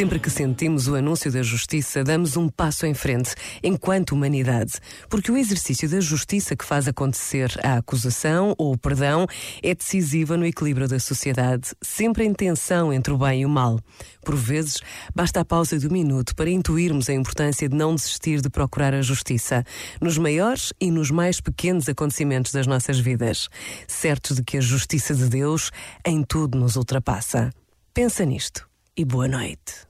Sempre que sentimos o anúncio da justiça, damos um passo em frente, enquanto humanidade. Porque o exercício da justiça que faz acontecer a acusação ou o perdão é decisiva no equilíbrio da sociedade, sempre em tensão entre o bem e o mal. Por vezes, basta a pausa do minuto para intuirmos a importância de não desistir de procurar a justiça, nos maiores e nos mais pequenos acontecimentos das nossas vidas, certos de que a justiça de Deus em tudo nos ultrapassa. Pensa nisto e boa noite.